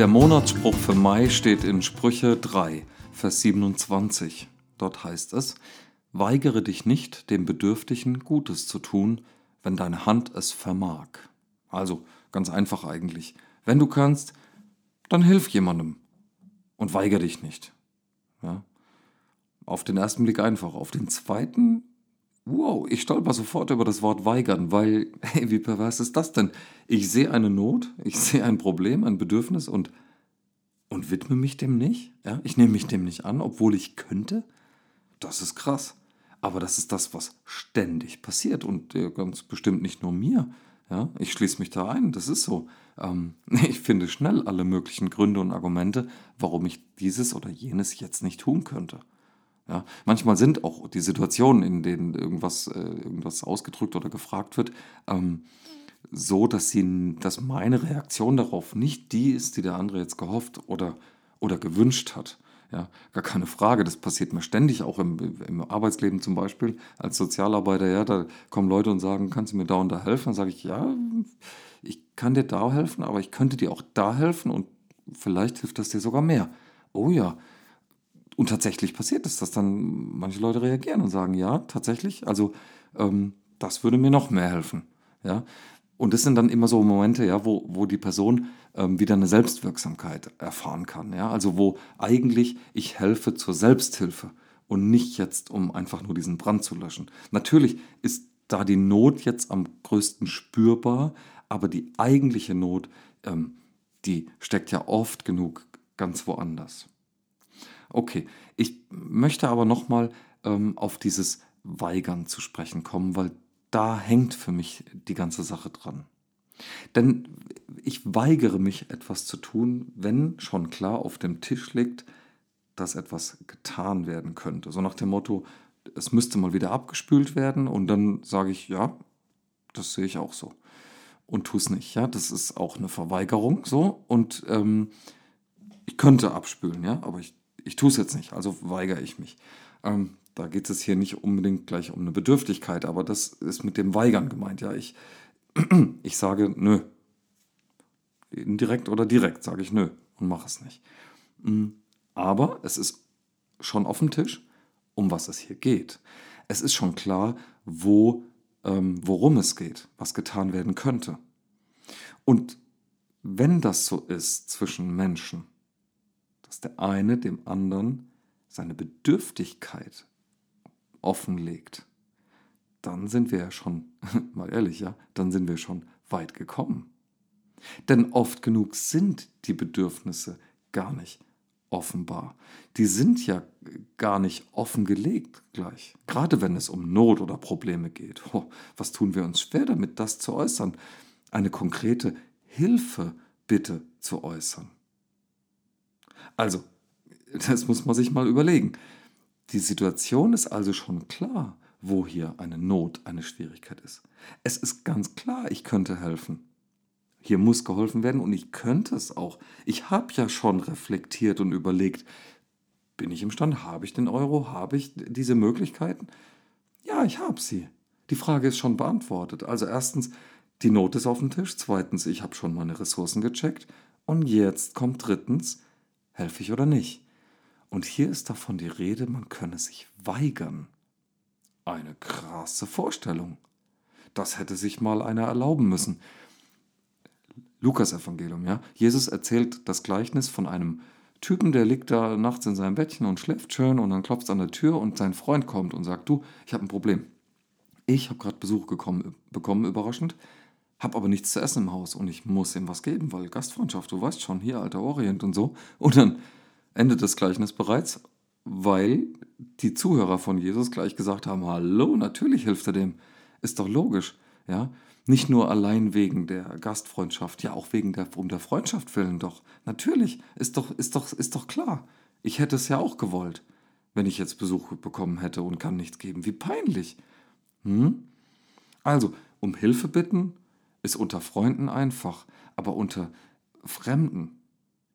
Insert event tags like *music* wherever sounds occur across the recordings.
Der Monatsspruch für Mai steht in Sprüche 3, Vers 27. Dort heißt es, Weigere dich nicht, dem Bedürftigen Gutes zu tun, wenn deine Hand es vermag. Also ganz einfach eigentlich. Wenn du kannst, dann hilf jemandem und weigere dich nicht. Ja? Auf den ersten Blick einfach. Auf den zweiten, wow, ich stolper sofort über das Wort weigern, weil, *laughs* hey, wie pervers ist das denn? Ich sehe eine Not, ich sehe ein Problem, ein Bedürfnis und, und widme mich dem nicht. Ja? Ich nehme mich dem nicht an, obwohl ich könnte. Das ist krass. Aber das ist das, was ständig passiert und ganz bestimmt nicht nur mir. Ja, ich schließe mich da ein, das ist so. Ähm, *laughs* ich finde schnell alle möglichen Gründe und Argumente, warum ich dieses oder jenes jetzt nicht tun könnte. Ja, manchmal sind auch die Situationen, in denen irgendwas, äh, irgendwas ausgedrückt oder gefragt wird, ähm, so, dass, sie, dass meine Reaktion darauf nicht die ist, die der andere jetzt gehofft oder, oder gewünscht hat. Ja, gar keine Frage. Das passiert mir ständig, auch im, im Arbeitsleben zum Beispiel. Als Sozialarbeiter, ja, da kommen Leute und sagen, kannst du mir da und da helfen? Dann sage ich, ja, ich kann dir da helfen, aber ich könnte dir auch da helfen und vielleicht hilft das dir sogar mehr. Oh ja. Und tatsächlich passiert es, dass dann manche Leute reagieren und sagen, ja, tatsächlich, also ähm, das würde mir noch mehr helfen. Ja, und das sind dann immer so Momente, ja, wo, wo die Person ähm, wieder eine Selbstwirksamkeit erfahren kann. Ja? Also wo eigentlich ich helfe zur Selbsthilfe und nicht jetzt, um einfach nur diesen Brand zu löschen. Natürlich ist da die Not jetzt am größten spürbar, aber die eigentliche Not, ähm, die steckt ja oft genug ganz woanders. Okay, ich möchte aber nochmal ähm, auf dieses Weigern zu sprechen kommen, weil da hängt für mich die ganze Sache dran. Denn ich weigere mich, etwas zu tun, wenn schon klar auf dem Tisch liegt, dass etwas getan werden könnte. So nach dem Motto, es müsste mal wieder abgespült werden und dann sage ich, ja, das sehe ich auch so. Und tue es nicht, ja. Das ist auch eine Verweigerung so. Und ähm, ich könnte abspülen, ja, aber ich, ich tue es jetzt nicht, also weigere ich mich. Ähm, da geht es hier nicht unbedingt gleich um eine Bedürftigkeit, aber das ist mit dem Weigern gemeint. Ja, ich, *clears throat* ich sage nö. Indirekt oder direkt sage ich nö und mache es nicht. Mm, aber es ist schon auf dem Tisch, um was es hier geht. Es ist schon klar, wo, ähm, worum es geht, was getan werden könnte. Und wenn das so ist zwischen Menschen, dass der eine dem anderen seine Bedürftigkeit offenlegt, dann sind wir ja schon, *laughs* mal ehrlich, ja, dann sind wir schon weit gekommen. Denn oft genug sind die Bedürfnisse gar nicht offenbar. Die sind ja gar nicht offengelegt gleich. Gerade wenn es um Not oder Probleme geht. Oh, was tun wir uns schwer damit, das zu äußern? Eine konkrete Hilfe bitte zu äußern. Also, *laughs* das muss man sich mal überlegen. Die Situation ist also schon klar, wo hier eine Not, eine Schwierigkeit ist. Es ist ganz klar, ich könnte helfen. Hier muss geholfen werden und ich könnte es auch. Ich habe ja schon reflektiert und überlegt, bin ich imstande, habe ich den Euro, habe ich diese Möglichkeiten? Ja, ich habe sie. Die Frage ist schon beantwortet. Also erstens, die Not ist auf dem Tisch. Zweitens, ich habe schon meine Ressourcen gecheckt. Und jetzt kommt drittens, helfe ich oder nicht? Und hier ist davon die Rede, man könne sich weigern. Eine krasse Vorstellung. Das hätte sich mal einer erlauben müssen. Lukas Evangelium, ja. Jesus erzählt das Gleichnis von einem Typen, der liegt da nachts in seinem Bettchen und schläft schön und dann klopft es an der Tür und sein Freund kommt und sagt, du, ich habe ein Problem. Ich habe gerade Besuch gekommen, bekommen, überraschend, habe aber nichts zu essen im Haus und ich muss ihm was geben, weil Gastfreundschaft, du weißt schon, hier alter Orient und so. Und dann endet das Gleichnis bereits, weil die Zuhörer von Jesus gleich gesagt haben, hallo, natürlich hilft er dem. Ist doch logisch, ja. Nicht nur allein wegen der Gastfreundschaft, ja auch wegen der, um der Freundschaft willen doch. Natürlich, ist doch, ist doch, ist doch klar. Ich hätte es ja auch gewollt, wenn ich jetzt Besuch bekommen hätte und kann nichts geben. Wie peinlich. Hm? Also, um Hilfe bitten ist unter Freunden einfach, aber unter Fremden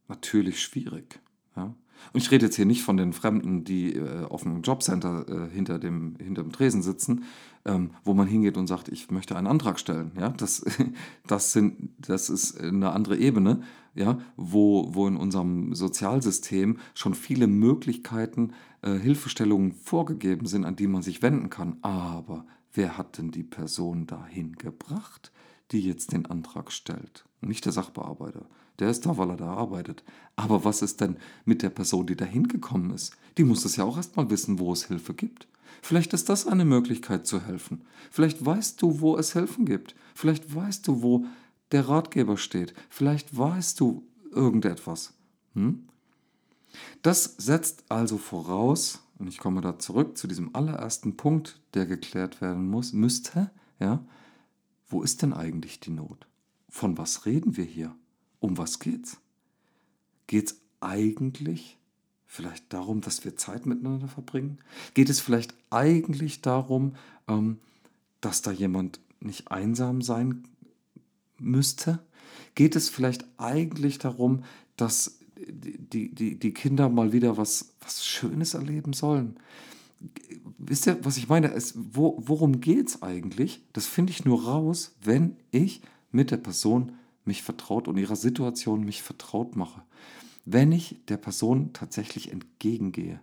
natürlich schwierig. Ja? Und ich rede jetzt hier nicht von den Fremden, die äh, auf dem Jobcenter äh, hinter, dem, hinter dem Tresen sitzen, ähm, wo man hingeht und sagt, ich möchte einen Antrag stellen. Ja, das, *laughs* das, sind, das ist eine andere Ebene, ja, wo, wo in unserem Sozialsystem schon viele Möglichkeiten, äh, Hilfestellungen vorgegeben sind, an die man sich wenden kann. Aber wer hat denn die Person dahin gebracht, die jetzt den Antrag stellt? Nicht der Sachbearbeiter. Der ist da, weil er da arbeitet. Aber was ist denn mit der Person, die da hingekommen ist? Die muss es ja auch erstmal wissen, wo es Hilfe gibt. Vielleicht ist das eine Möglichkeit zu helfen. Vielleicht weißt du, wo es Hilfen gibt. Vielleicht weißt du, wo der Ratgeber steht. Vielleicht weißt du irgendetwas. Hm? Das setzt also voraus, und ich komme da zurück zu diesem allerersten Punkt, der geklärt werden muss, müsste, ja, wo ist denn eigentlich die Not? Von was reden wir hier? Um was geht's? Geht's eigentlich vielleicht darum, dass wir Zeit miteinander verbringen? Geht es vielleicht eigentlich darum, ähm, dass da jemand nicht einsam sein müsste? Geht es vielleicht eigentlich darum, dass die, die, die Kinder mal wieder was, was Schönes erleben sollen? Wisst ihr, was ich meine? Es, wo, worum geht es eigentlich? Das finde ich nur raus, wenn ich mit der Person mich vertraut und ihrer Situation mich vertraut mache. Wenn ich der Person tatsächlich entgegengehe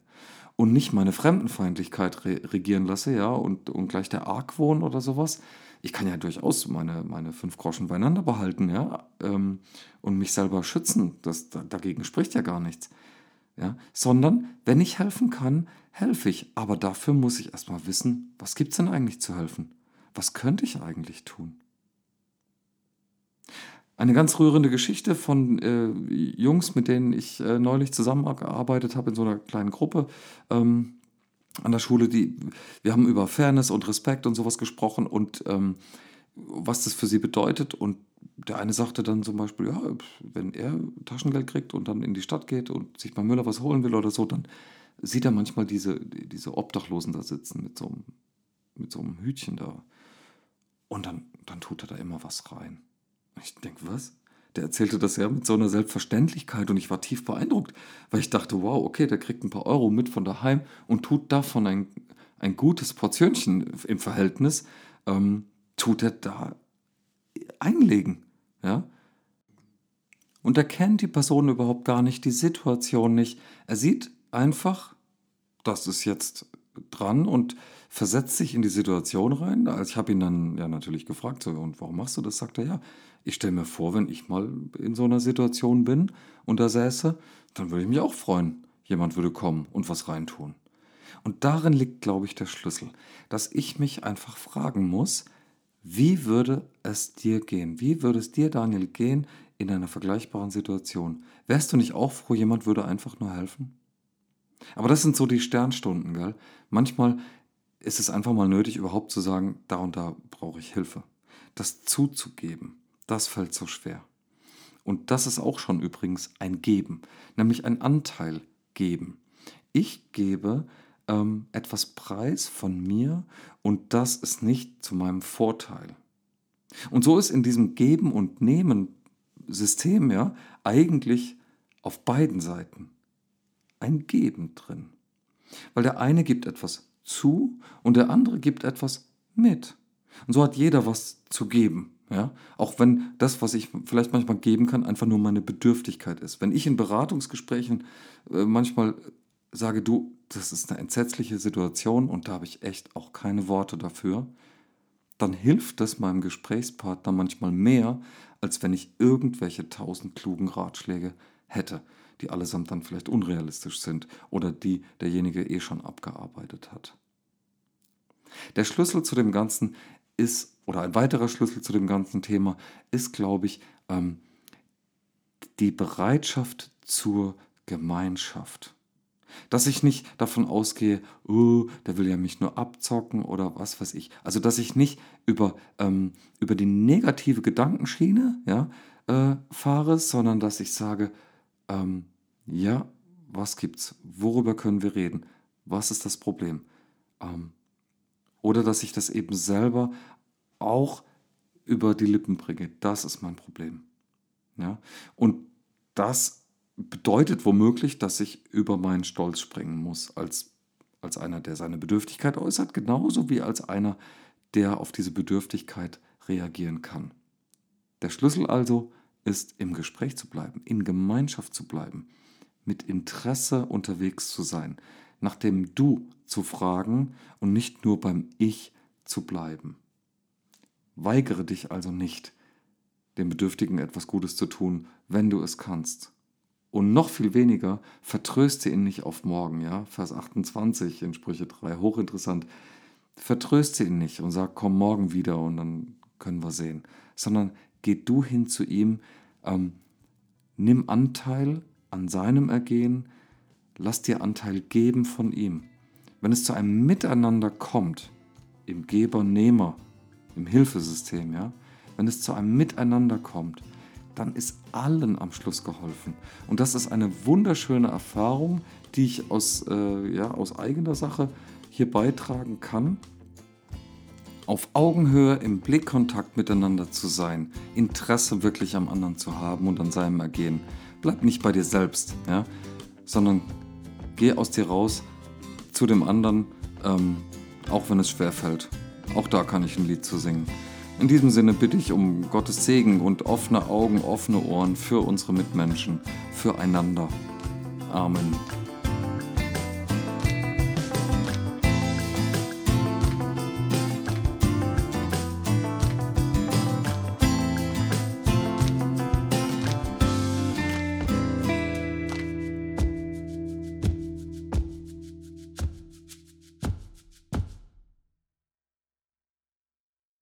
und nicht meine Fremdenfeindlichkeit re regieren lasse, ja, und, und gleich der Argwohn oder sowas. Ich kann ja durchaus meine, meine fünf Groschen beieinander behalten, ja, ähm, und mich selber schützen. Das, da, dagegen spricht ja gar nichts. Ja, sondern wenn ich helfen kann, helfe ich. Aber dafür muss ich erstmal wissen, was gibt es denn eigentlich zu helfen? Was könnte ich eigentlich tun? Eine ganz rührende Geschichte von äh, Jungs, mit denen ich äh, neulich zusammengearbeitet habe in so einer kleinen Gruppe ähm, an der Schule. Die, wir haben über Fairness und Respekt und sowas gesprochen und ähm, was das für sie bedeutet. Und der eine sagte dann zum Beispiel, ja, wenn er Taschengeld kriegt und dann in die Stadt geht und sich bei Müller was holen will oder so, dann sieht er manchmal diese, diese Obdachlosen da sitzen mit so einem, mit so einem Hütchen da. Und dann, dann tut er da immer was rein. Ich denke, was? Der erzählte das ja mit so einer Selbstverständlichkeit und ich war tief beeindruckt, weil ich dachte, wow, okay, der kriegt ein paar Euro mit von daheim und tut davon ein, ein gutes Portionchen im Verhältnis, ähm, tut er da einlegen. Ja? Und er kennt die Person überhaupt gar nicht, die Situation nicht. Er sieht einfach, das ist jetzt dran und versetzt sich in die Situation rein. Also ich habe ihn dann ja natürlich gefragt, so, und warum machst du das? Sagt er, ja, ich stelle mir vor, wenn ich mal in so einer Situation bin und da säße, dann würde ich mich auch freuen. Jemand würde kommen und was reintun. Und darin liegt, glaube ich, der Schlüssel, dass ich mich einfach fragen muss, wie würde es dir gehen? Wie würde es dir, Daniel, gehen in einer vergleichbaren Situation? Wärst du nicht auch froh, jemand würde einfach nur helfen? Aber das sind so die Sternstunden, gell? Manchmal ist es einfach mal nötig, überhaupt zu sagen, da und da brauche ich Hilfe. Das zuzugeben, das fällt so schwer. Und das ist auch schon übrigens ein Geben, nämlich ein Anteil geben. Ich gebe ähm, etwas preis von mir und das ist nicht zu meinem Vorteil. Und so ist in diesem Geben und Nehmen System ja eigentlich auf beiden Seiten ein Geben drin. Weil der eine gibt etwas zu und der andere gibt etwas mit. Und so hat jeder was zu geben. Ja? Auch wenn das, was ich vielleicht manchmal geben kann, einfach nur meine Bedürftigkeit ist. Wenn ich in Beratungsgesprächen äh, manchmal sage, du, das ist eine entsetzliche Situation und da habe ich echt auch keine Worte dafür, dann hilft das meinem Gesprächspartner manchmal mehr, als wenn ich irgendwelche tausend klugen Ratschläge hätte die allesamt dann vielleicht unrealistisch sind oder die derjenige eh schon abgearbeitet hat. Der Schlüssel zu dem Ganzen ist, oder ein weiterer Schlüssel zu dem ganzen Thema ist, glaube ich, ähm, die Bereitschaft zur Gemeinschaft. Dass ich nicht davon ausgehe, oh, der will ja mich nur abzocken oder was weiß ich. Also dass ich nicht über, ähm, über die negative Gedankenschiene ja, äh, fahre, sondern dass ich sage, ähm, ja, was gibt's? Worüber können wir reden? Was ist das Problem? Ähm, oder dass ich das eben selber auch über die Lippen bringe. Das ist mein Problem. Ja? Und das bedeutet womöglich, dass ich über meinen Stolz springen muss, als, als einer, der seine Bedürftigkeit äußert, genauso wie als einer, der auf diese Bedürftigkeit reagieren kann. Der Schlüssel also ist, im Gespräch zu bleiben, in Gemeinschaft zu bleiben, mit Interesse unterwegs zu sein, nach dem Du zu fragen und nicht nur beim Ich zu bleiben. Weigere dich also nicht, dem Bedürftigen etwas Gutes zu tun, wenn du es kannst. Und noch viel weniger, vertröste ihn nicht auf morgen, ja? Vers 28 in Sprüche 3, hochinteressant. Vertröste ihn nicht und sag, komm morgen wieder und dann können wir sehen. Sondern geh du hin zu ihm, ähm, nimm Anteil an seinem Ergehen, lass dir Anteil geben von ihm. Wenn es zu einem Miteinander kommt, im Geber-Nehmer, im Hilfesystem, ja, wenn es zu einem Miteinander kommt, dann ist allen am Schluss geholfen. Und das ist eine wunderschöne Erfahrung, die ich aus, äh, ja, aus eigener Sache hier beitragen kann. Auf Augenhöhe im Blickkontakt miteinander zu sein, Interesse wirklich am anderen zu haben und an seinem Ergehen. Bleib nicht bei dir selbst, ja, sondern geh aus dir raus zu dem anderen, ähm, auch wenn es schwer fällt. Auch da kann ich ein Lied zu singen. In diesem Sinne bitte ich um Gottes Segen und offene Augen, offene Ohren für unsere Mitmenschen, füreinander. Amen.